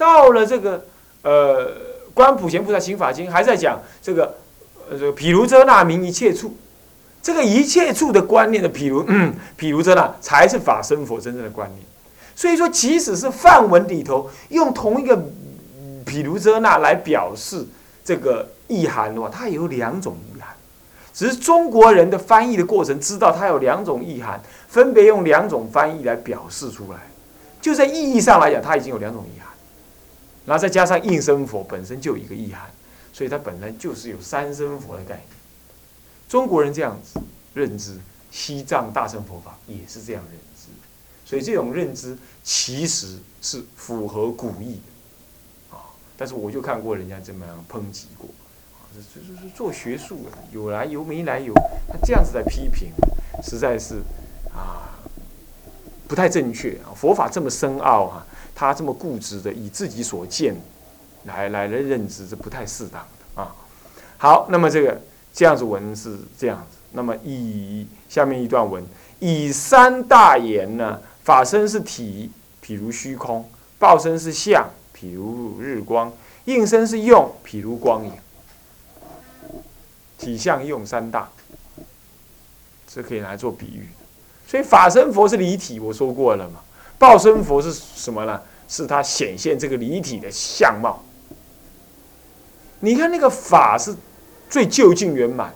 到了这个呃《观普贤菩萨行法经》，还在讲这个呃这个毗卢遮那名一切处，这个一切处的观念的毗卢毗卢遮那才是法身佛真正的观念。所以说，即使是梵文里头用同一个毗卢遮那来表示这个意涵的话，它有两种意涵。只是中国人的翻译的过程，知道它有两种意涵，分别用两种翻译来表示出来。就在意义上来讲，它已经有两种意涵，然后再加上应身佛本身就有一个意涵，所以它本来就是有三身佛的概念。中国人这样子认知，西藏大乘佛法也是这样认知，所以这种认知其实是符合古意的啊。但是我就看过人家这么样抨击过。这这是做学术的，有来由没来由，他这样子在批评，实在是啊不太正确啊。佛法这么深奥哈，他这么固执的以自己所见来来来认知，这不太适当的啊。好，那么这个这样子文是这样子，那么以下面一段文以三大言呢，法身是体，譬如虚空；报身是相，譬如日光；应身是用，譬如光影。体相用三大，这可以来做比喻。所以法身佛是离体，我说过了嘛。报身佛是什么呢？是它显现这个离体的相貌。你看那个法是最究竟圆满，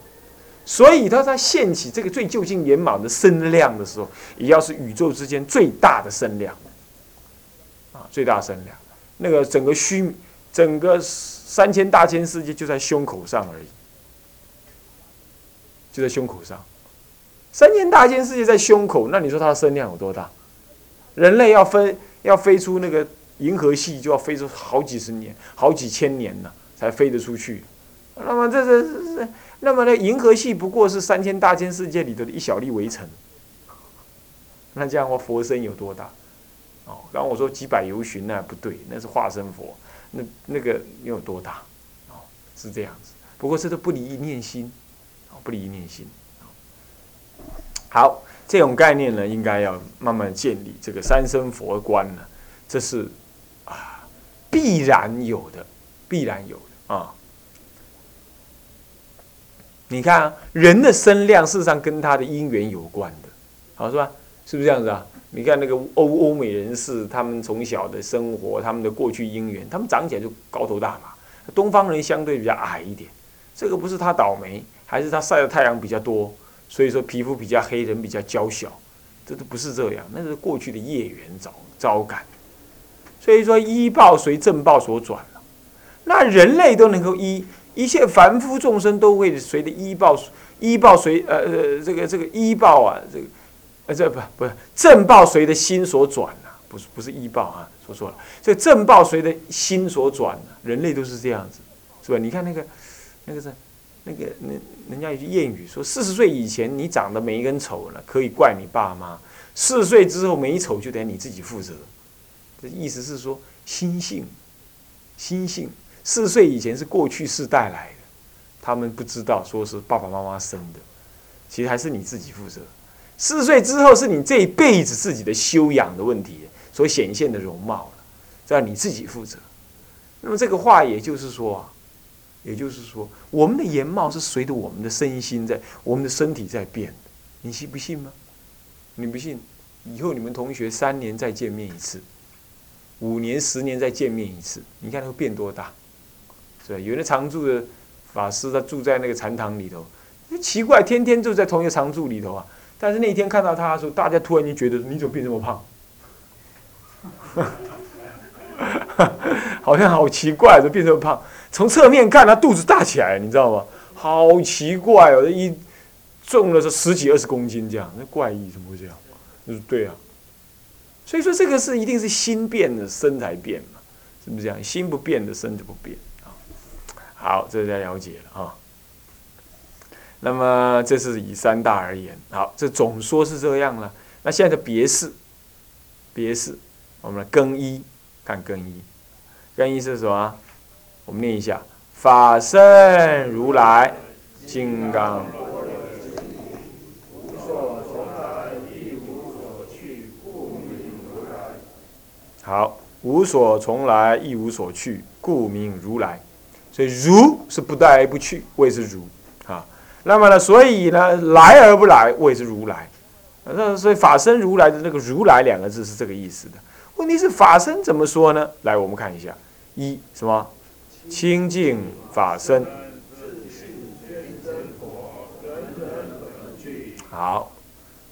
所以它在现起这个最究竟圆满的身量的时候，也要是宇宙之间最大的身量啊，最大身量。那个整个虚，整个三千大千世界就在胸口上而已。就在胸口上，三千大千世界在胸口，那你说它的身量有多大？人类要分要飞出那个银河系，就要飞出好几十年、好几千年呢，才飞得出去。那么这这这，那么呢？银河系不过是三千大千世界里头的一小粒微尘。那这样的话，佛身有多大？哦，刚刚我说几百由旬那不对，那是化身佛，那那个又有多大？哦，是这样子。不过这都不离一念心。哦不离一念心，好，这种概念呢，应该要慢慢建立。这个三生佛观呢，这是啊必然有的，必然有的啊。你看啊，人的身量事实上跟他的因缘有关的，好是吧？是不是这样子啊？你看那个欧欧美人士，他们从小的生活，他们的过去因缘，他们长起来就高头大马。东方人相对比较矮一点，这个不是他倒霉。还是他晒的太阳比较多，所以说皮肤比较黑，人比较娇小，这都不是这样，那是过去的业缘招招感。所以说医报随正报所转，那人类都能够医，一切凡夫众生都会随着医报，医报随呃呃这个这个医报啊，这个呃这不不是正报随的心所转呐，不是不是医报啊，说错了，这正报随的心所转人类都是这样子，是吧？你看那个那个是。那个，人人家有句谚语说：四十岁以前你长得没一根丑了，可以怪你爸妈；四十岁之后没丑，就得你自己负责。这意思是说，心性，心性。四十岁以前是过去世带来的，他们不知道说是爸爸妈妈生的，其实还是你自己负责。四十岁之后是你这一辈子自己的修养的问题所显现的容貌了，这你自己负责。那么这个话也就是说啊。也就是说，我们的颜貌是随着我们的身心在，我们的身体在变。你信不信吗？你不信，以后你们同学三年再见面一次，五年、十年再见面一次，你看他会变多大？是吧？有的常住的法师，他住在那个禅堂里头，奇怪，天天住在同一个常住里头啊。但是那天看到他的时候，大家突然间觉得，你怎么变这么胖？好像好奇怪，怎么变这么胖？从侧面看，他肚子大起来，你知道吗？好奇怪哦，一重了是十几二十公斤这样，那怪异，怎么会这样？就是对啊，所以说这个是一定是心变的身才变嘛，是不是这样？心不变的身就不变啊。好，这大家了解了啊。那么这是以三大而言，好，这总说是这样了。那现在的别事，别事，我们来更衣，看更衣，更衣是什么？我们念一下：法身如来金刚。好，无所从来，亦无所去，故名如来。所以如是不来不去，谓之如啊。那么呢，所以呢，来而不来，谓之如来。那所以法身如来的那个“如来”两个字是这个意思的。问题是法身怎么说呢？来，我们看一下，一什么清净法身。好，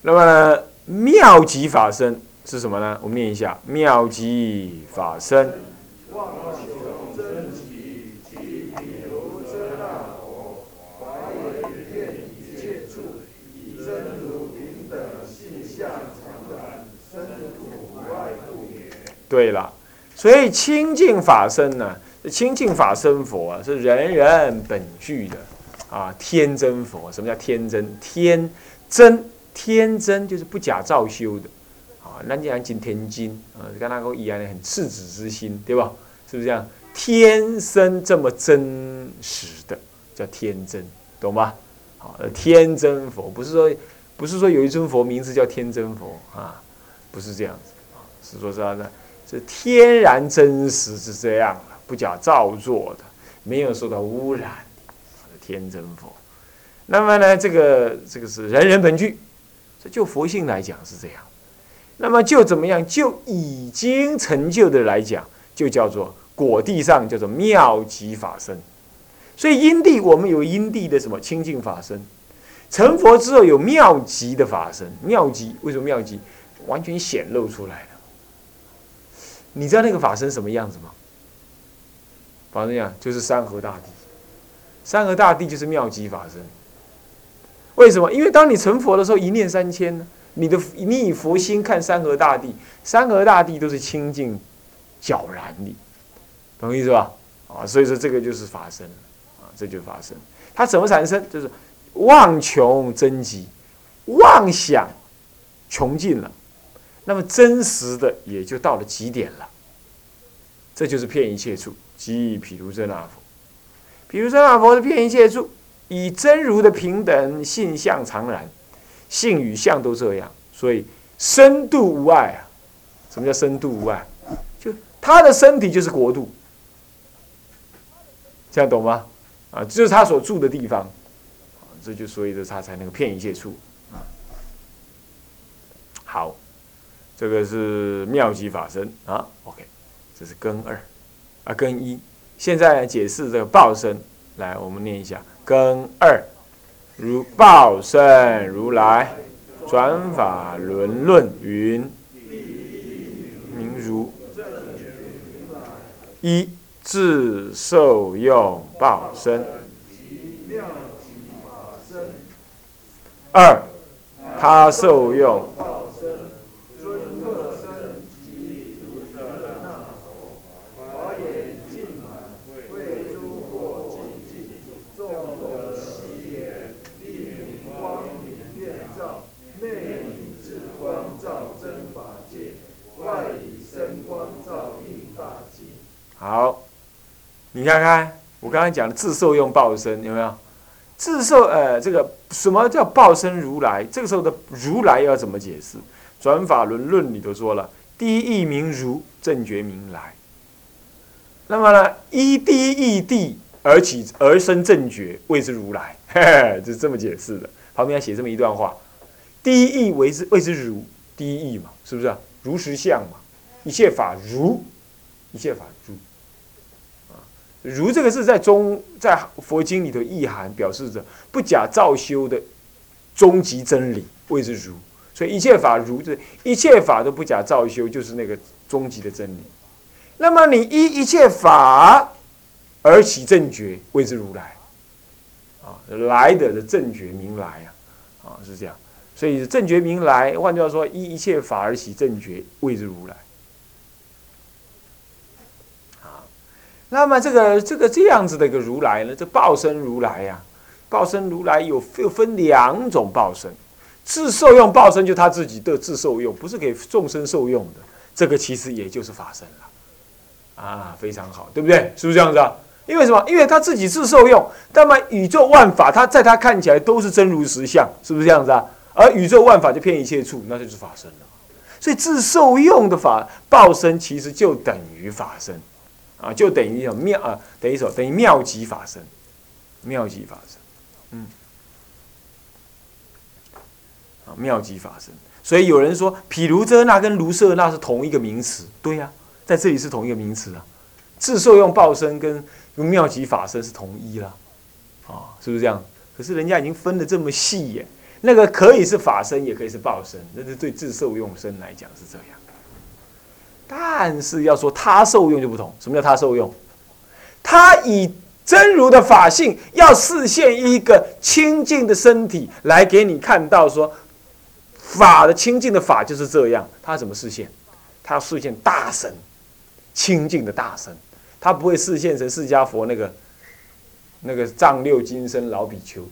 那么妙极法身是什么呢？我们念一下：妙极法身。对了，所以清净法身呢，清净法身佛啊，是人人本具的啊，天真佛。什么叫天真？天真天真就是不假造修的啊。那讲《金天经》啊，跟那个一样的很赤子之心，对吧？是不是这样？天生这么真实的叫天真，懂吗？好，天真佛不是说不是说有一尊佛名字叫天真佛啊，不是这样子，是说啥呢？是天然真实是这样，不假造作的，没有受到污染的天真佛。那么呢，这个这个是人人本具，这就佛性来讲是这样。那么就怎么样？就已经成就的来讲，就叫做果地上叫做妙极法身。所以因地我们有因地的什么清净法身，成佛之后有妙极的法身。妙极为什么妙极？完全显露出来了。你知道那个法身什么样子吗？反正呀就是山河大地，山河大地就是妙极法身。为什么？因为当你成佛的时候，一念三千呢，你的你以佛心看山河大地，山河大地都是清净皎然的，懂意思吧？啊，所以说这个就是法身，啊，这就是法身。它怎么产生？就是妄穷真极，妄想穷尽了。那么真实的也就到了极点了，这就是骗一切处，即譬如真那佛。譬如真那佛是骗一切处，以真如的平等性相常然，性与相都这样，所以深度无碍啊。什么叫深度无碍？就他的身体就是国度，这样懂吗？啊，就是他所住的地方，这就所以的他才能够骗一切处啊。好。这个是妙极法身啊，OK，这是根二，啊根一。现在解释这个报身，来我们念一下根二，如报身如来转法轮论云，名如一自受用报身，二他受用。好，你看看我刚才讲的自受用报身有没有？自受呃，这个什么叫报身如来？这个时候的如来要怎么解释？转法轮论里头说了，第一义名如，正觉名来。那么呢，依第一义地而起而生正觉，谓之如来。嘿嘿，就是这么解释的。旁边要写这么一段话：第一义为之谓之如，第一义嘛，是不是？如实相嘛，一切法如，一切法如。如这个是在中在佛经里头意涵，表示着不假造修的终极真理，谓之如。所以一切法如，这一切法都不假造修，就是那个终极的真理。那么你依一切法而起正觉，谓之如来。啊，来的的正觉名来啊，啊是这样。所以正觉名来，换句话说，依一切法而起正觉，谓之如来。那么这个这个这样子的一个如来呢，这报身如来呀，报身如来有又分两种报身，自受用报身就他自己的自受用，不是给众生受用的，这个其实也就是法身了，啊，非常好，对不对？是不是这样子啊？因为什么？因为他自己自受用，那么宇宙万法，他在他看起来都是真如实相，是不是这样子啊？而宇宙万法就骗一切处，那就是法身了。所以自受用的法报身，其实就等于法身，啊，就等于一种妙啊，等于什么？等于妙极法身，妙极法身，嗯，啊，妙极法身。所以有人说，毗卢遮那跟卢舍那是同一个名词，对呀，在这里是同一个名词啊。自受用报身跟用妙极法身是同一啦，啊，是不是这样？可是人家已经分的这么细耶，那个可以是法身，也可以是报身，那是对自受用身来讲是这样。但是要说他受用就不同，什么叫他受用？他以真如的法性，要示现一个清净的身体来给你看到，说法的清净的法就是这样。他怎么示现？他要示现大神，清净的大神。他不会示现成释迦佛那个那个丈六金身老比丘，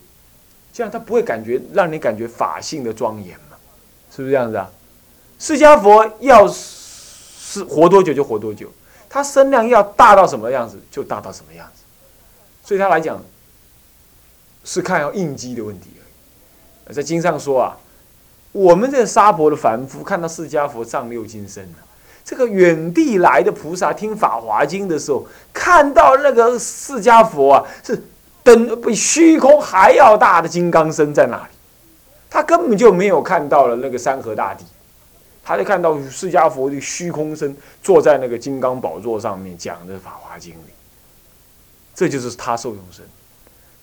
这样他不会感觉让你感觉法性的庄严嘛？是不是这样子啊？释迦佛要是活多久就活多久，他身量要大到什么样子就大到什么样子，所以他来讲是看要应机的问题而已。在经上说啊，我们这沙婆的凡夫看到释迦佛丈六金身呢。这个远地来的菩萨听《法华经》的时候，看到那个释迦佛啊，是等比虚空还要大的金刚身在那里，他根本就没有看到了那个山河大地，他就看到释迦佛的虚空身坐在那个金刚宝座上面讲的《法华经》里，这就是他受用身，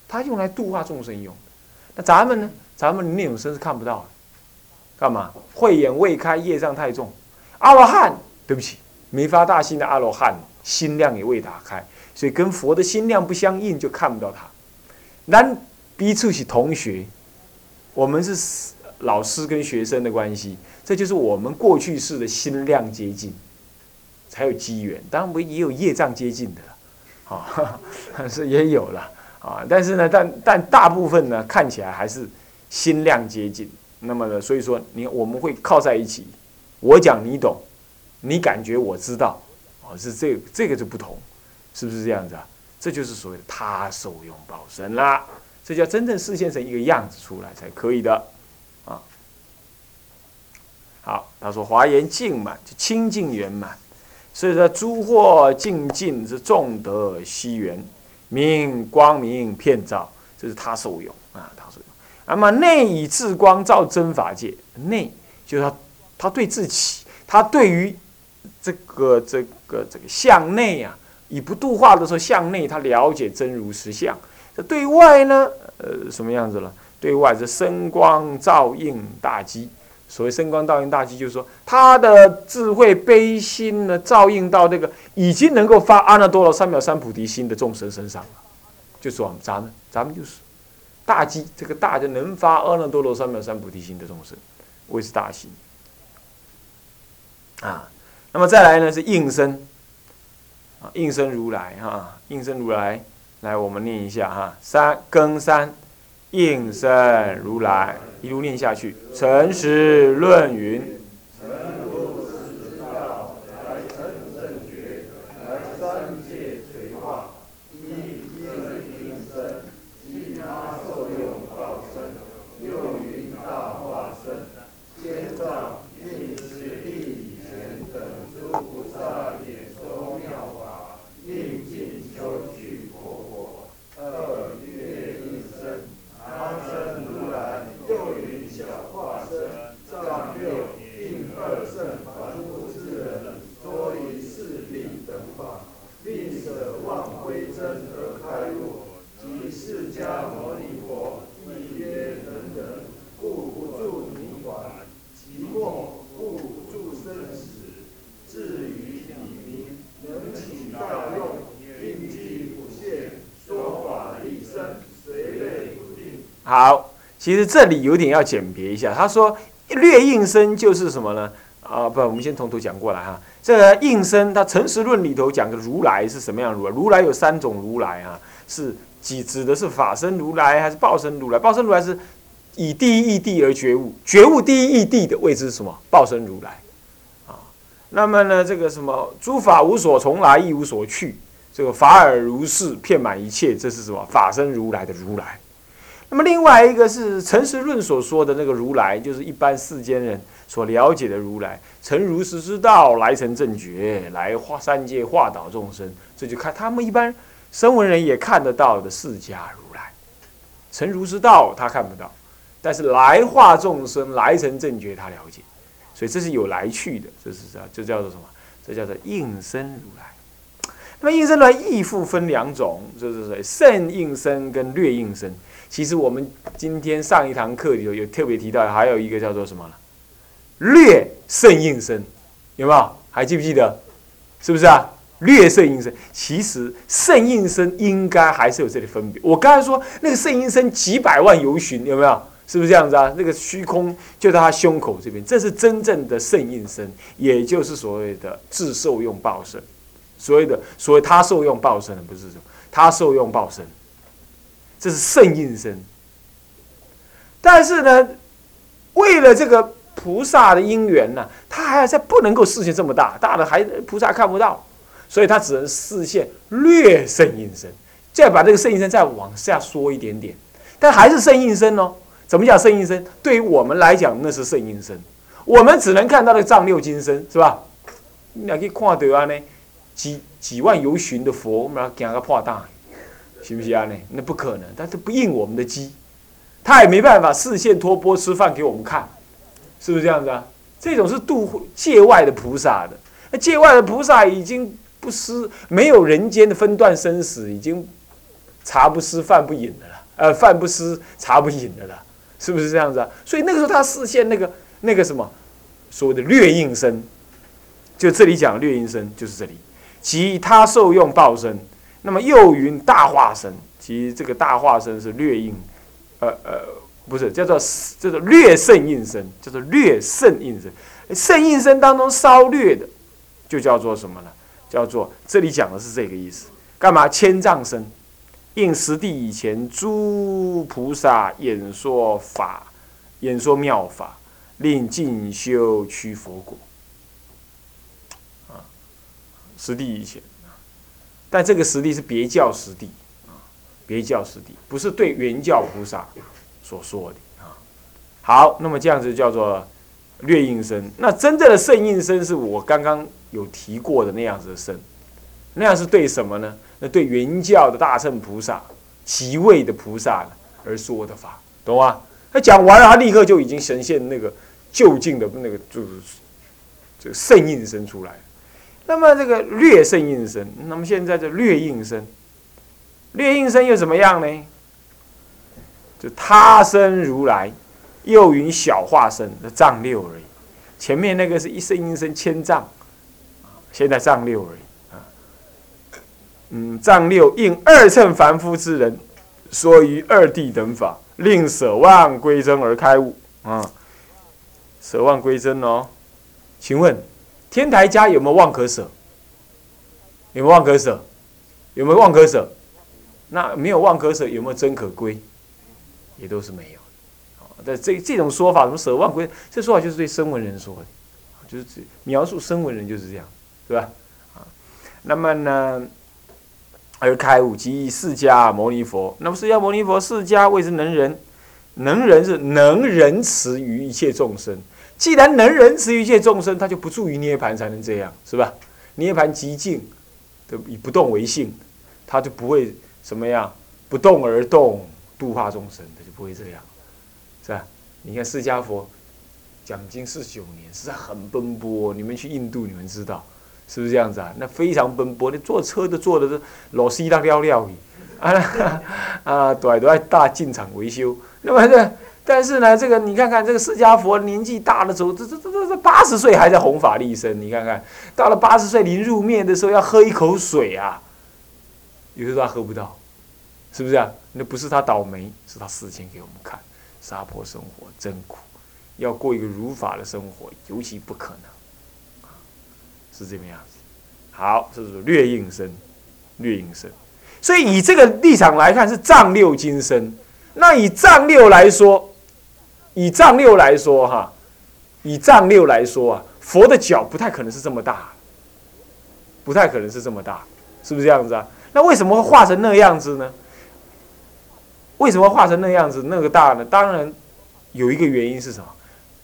他用来度化众生用。那咱们呢？咱们那种身是看不到的，干嘛？慧眼未开，业障太重，阿罗汉。对不起，没发大心的阿罗汉心量也未打开，所以跟佛的心量不相应，就看不到他。咱彼此是同学，我们是老师跟学生的关系，这就是我们过去式的心量接近，才有机缘。当然，我也有业障接近的了，啊，是也有了啊。但是呢，但但大部分呢，看起来还是心量接近。那么呢，所以说你我们会靠在一起，我讲你懂。你感觉我知道，哦，是这这个就不同，是不是这样子啊？这就是所谓的他受用报身啦，这叫真正实现成一个样子出来才可以的，好，他说华严净满就清净圆满，所以说诸惑净尽是众德悉圆，明光明遍照，这是他受用啊，他受用。那么内以智光照真法界，内就是他他对自己，他对于。这个这个这个向内啊，以不度化的时候向内，他了解真如实相。这对外呢，呃，什么样子了？对外是声光照应大机。所谓声光照应大机，就是说他的智慧悲心呢，照应到这个已经能够发阿耨多罗三藐三菩提心的众生身上了。就是我们咱们，咱们就是大机，这个大就能发阿耨多罗三藐三菩提心的众生，谓之大心啊。那么再来呢是应身，啊，应身如来哈，应身如来，来我们念一下哈，三更三，应身如来，一路念下去，诚实论云。好，其实这里有点要简别一下。他说略应声就是什么呢？啊，不，我们先从头讲过来哈。这个应声，他《诚实论》里头讲的如来是什么样如来？如来有三种如来啊，是指指的是法身如来还是报身如来？报身如来是以第一义谛而觉悟，觉悟第一义谛的位置是什么？报身如来啊。那么呢，这个什么诸法无所从来，亦无所去，这个法尔如是，遍满一切，这是什么？法身如来的如来。那么另外一个是陈实论所说的那个如来，就是一般世间人所了解的如来，成如实之道，来成正觉，来化三界化导众生。这就看他们一般声闻人也看得到的释迦如来，成如实道他看不到，但是来化众生，来成正觉他了解，所以这是有来去的，这是这这叫做什么？这叫做应身如来。那么应身如来亦复分两种，就是圣应身跟略应身。其实我们今天上一堂课里头有特别提到，还有一个叫做什么？略胜应身，有没有？还记不记得？是不是啊？略胜应身，其实胜应身应该还是有这里分别。我刚才说那个胜应身几百万游巡，有没有？是不是这样子啊？那个虚空就在他胸口这边，这是真正的胜应身，也就是所谓的自受用报身。所谓的所谓他受用报身，不是什么他受用报身。这是圣应身，但是呢，为了这个菩萨的因缘呢，他还要在不能够视线这么大，大的还菩萨看不到，所以他只能视线略圣应身，再把这个圣应身再往下缩一点点，但还是圣应身哦。怎么讲圣应身？对于我们来讲，那是圣应身，我们只能看到那个藏六金身，是吧？你可以看到啊呢，几几万游巡的佛，我们要讲个破大。行不行啊？那那不可能，但是不应我们的机，他也没办法视线托钵吃饭给我们看，是不是这样子啊？这种是度界外的菩萨的，那界外的菩萨已经不思没有人间的分段生死，已经茶不思饭不饮的了，呃，饭不思茶不饮的了，是不是这样子啊？所以那个时候他视线那个那个什么所谓的略应身，就这里讲略应身就是这里，即他受用报身。那么又云大化身，其实这个大化身是略应，呃呃，不是叫做叫做略胜应身，叫做略胜应身。胜应身当中稍略的，就叫做什么呢？叫做这里讲的是这个意思。干嘛？千丈身，应十地以前诸菩萨演说法，演说妙法，令进修趋佛果。啊，十地以前。但这个实地是别教实地啊，别教实地不是对原教菩萨所说的啊。好，那么这样子叫做略应身。那真正的圣应身是我刚刚有提过的那样子的身，那样是对什么呢？那对原教的大圣菩萨、即位的菩萨而说的法，懂吗？他讲完了，他立刻就已经呈现那个就近的那个就是这个圣应身出来。那么这个略胜应身，那么现在的略应身，略应身又怎么样呢？就他生如来，又云小化身的藏六而已。前面那个是一生应身千丈，现在藏六而已啊。嗯，藏六应二乘凡夫之人，说于二地等法，令舍万归真而开悟啊。舍万归真哦，请问？天台家有没有望可舍？有没有望可舍？有没有望可舍？那没有望可舍，有没有真可归？也都是没有。但这这种说法，什么舍万归？这说法就是对声闻人说的，就是描述声闻人就是这样，对吧？啊，那么呢，而开悟即释迦牟尼佛。那么释迦牟尼佛，释迦谓之能人，能人是能仁慈于一切众生。既然能仁慈一切众生，他就不住于涅盘才能这样，是吧？涅盘极静，的以不动为性，他就不会什么样，不动而动，度化众生，他就不会这样，是吧？你看释迦佛讲经四九年，是很奔波。你们去印度，你们知道是不是这样子啊？那非常奔波，你坐车都坐的是老西大尿尿的，啊啊，都都在大进场维修，那么这。但是呢，这个你看看，这个释迦佛年纪大了，走这这这这这八十岁还在弘法利生。你看看，到了八十岁临入灭的时候，要喝一口水啊，有时候他喝不到，是不是啊？那不是他倒霉，是他示现给我们看，沙婆生活真苦，要过一个如法的生活，尤其不可能，是这个样子。好，这是略应身，略应身。所以以这个立场来看，是藏六金身。那以藏六来说。以藏六来说，哈，以藏六来说啊，佛的脚不太可能是这么大，不太可能是这么大，是不是这样子啊？那为什么会画成那样子呢？为什么画成那样子那个大呢？当然有一个原因是什么？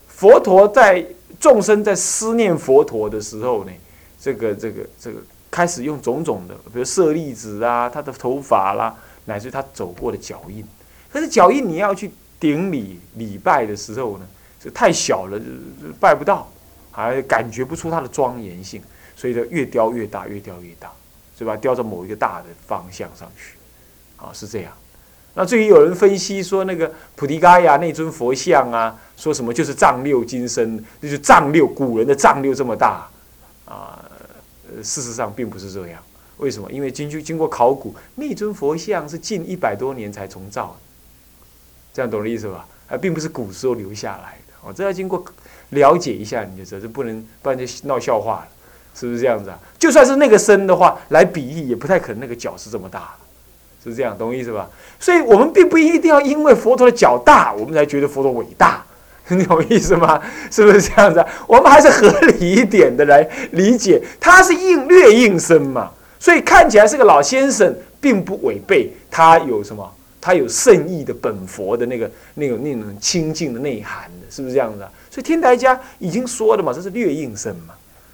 佛陀在众生在思念佛陀的时候呢，这个这个这个开始用种种的，比如舍利子啊，他的头发啦，乃至他走过的脚印。可是脚印你要去顶礼礼拜的时候呢，这太小了，拜不到，还感觉不出它的庄严性，所以就越雕越大，越雕越大，是吧？雕到某一个大的方向上去，啊，是这样。那至于有人分析说，那个菩提伽亚那尊佛像啊，说什么就是丈六金身，就是丈六古人的丈六这么大啊？事实上并不是这样。为什么？因为经经经过考古，那尊佛像是近一百多年才重造，这样懂我的意思吧？啊，并不是古时候留下来的。哦，这要经过了解一下，你就知道，这不能不然就闹笑话了，是不是这样子啊？就算是那个身的话，来比喻也不太可能那个脚是这么大。是这样，懂我意思吧？所以我们并不一定要因为佛陀的脚大，我们才觉得佛陀伟大，你懂我意思吗？是不是这样子？我们还是合理一点的来理解，他是应略应身嘛，所以看起来是个老先生，并不违背他有什么，他有圣意的本佛的那个那种那种清净的内涵的，是不是这样子啊？所以天台家已经说了嘛，这是略应身嘛，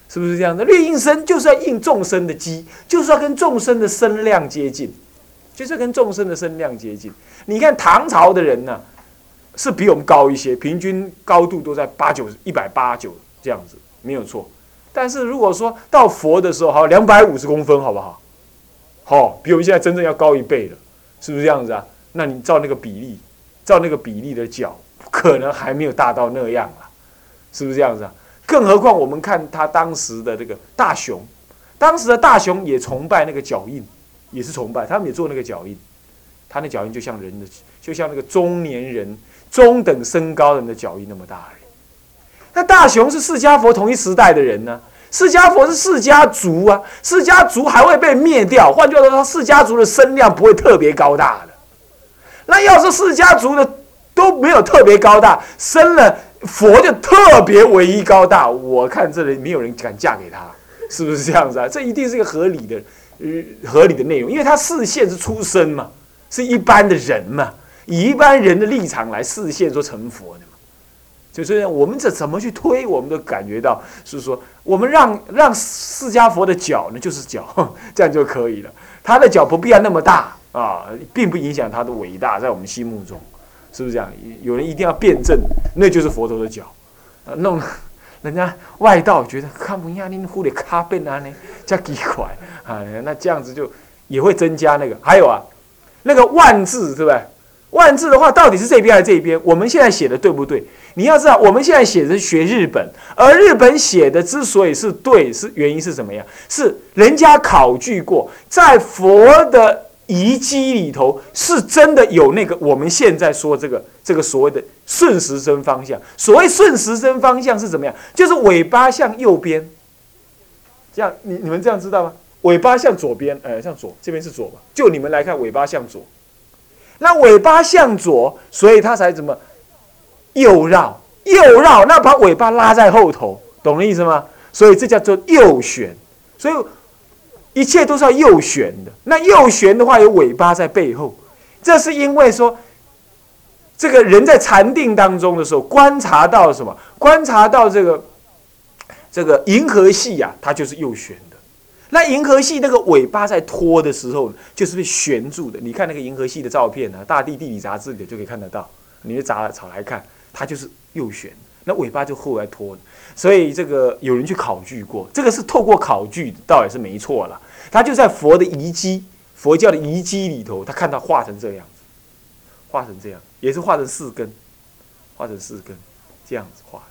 是不是这样的？略应身就是要应众生的机，就是要跟众生的身量接近。就是跟众生的身量接近。你看唐朝的人呢，是比我们高一些，平均高度都在八九一百八九这样子，没有错。但是如果说到佛的时候，好两百五十公分，好不好？好，比我们现在真正要高一倍了，是不是这样子啊？那你照那个比例，照那个比例的脚，可能还没有大到那样啊，是不是这样子啊？更何况我们看他当时的这个大雄，当时的大雄也崇拜那个脚印。也是崇拜，他们也做那个脚印，他那脚印就像人的，就像那个中年人、中等身高人的脚印那么大而已。那大雄是释迦佛同一时代的人呢？释迦佛是释迦族啊，释迦族还会被灭掉。换句话说，释迦族的身量不会特别高大的。那要是释迦族的都没有特别高大，生了佛就特别唯一高大，我看这里没有人敢嫁给他，是不是这样子啊？这一定是一个合理的。呃合理的内容，因为他视线是出生嘛，是一般的人嘛，以一般人的立场来视线说成佛的嘛，就是我们这怎么去推，我们都感觉到是说，我们让让释迦佛的脚呢就是脚，这样就可以了，他的脚不必要那么大啊，并不影响他的伟大，在我们心目中，是不是这样？有人一定要辩证，那就是佛陀的脚，啊，弄。人家外道觉得看不亚你护的卡变啊呢，叫几块啊，那这样子就也会增加那个。还有啊，那个万字对不对？万字的话，到底是这边还是这边？我们现在写的对不对？你要知道，我们现在写的是学日本，而日本写的之所以是对，是原因是什么呀？是人家考据过，在佛的。遗迹里头是真的有那个我们现在说这个这个所谓的顺时针方向。所谓顺时针方向是怎么样？就是尾巴向右边，这样你你们这样知道吗？尾巴向左边，呃，向左这边是左吧？就你们来看，尾巴向左，那尾巴向左，所以它才怎么右绕右绕？那把尾巴拉在后头，懂的意思吗？所以这叫做右旋，所以。一切都是要右旋的。那右旋的话，有尾巴在背后，这是因为说，这个人在禅定当中的时候，观察到什么？观察到这个这个银河系呀，它就是右旋的。那银河系那个尾巴在拖的时候，就是被悬住的。你看那个银河系的照片呢，《大地地理》杂志里就可以看得到。你去杂草来看，它就是右旋，那尾巴就后来拖的。所以这个有人去考据过，这个是透过考据，倒也是没错了。他就在佛的遗迹，佛教的遗迹里头，他看到画成这样子，画成这样，也是画成四根，画成四根，这样子画。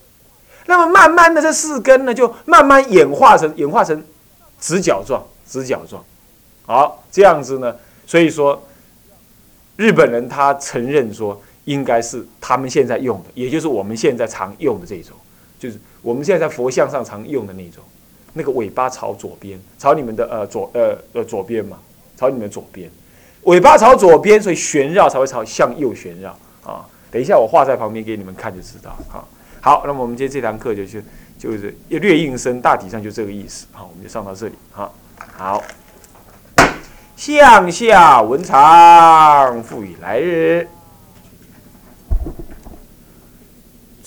那么慢慢的这四根呢，就慢慢演化成演化成直角状，直角状。好，这样子呢，所以说日本人他承认说，应该是他们现在用的，也就是我们现在常用的这种，就是。我们现在在佛像上常用的那种，那个尾巴朝左边，朝你们的呃左呃呃左边嘛，朝你们左边，尾巴朝左边，所以旋绕才会朝向右旋绕啊。等一下我画在旁边给你们看就知道。好，好，那么我们今天这堂课就就就是略应声，大体上就这个意思。好，我们就上到这里。好，好，向下文长，复以来日。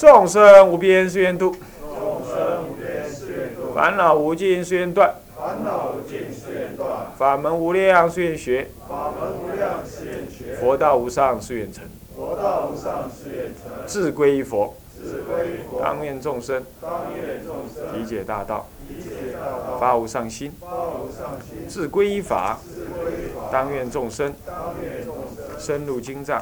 众生无边誓愿度，众生无边誓愿度。烦恼无尽誓愿断，烦恼无尽誓愿断。法门无量誓愿学，佛道无上誓愿成，佛道无上誓愿成。志归一佛，当愿众生。理解大道，发无上心，志归一法，当愿众生。深入经藏，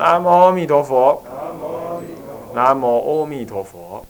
南无阿弥陀佛。南无阿弥陀佛。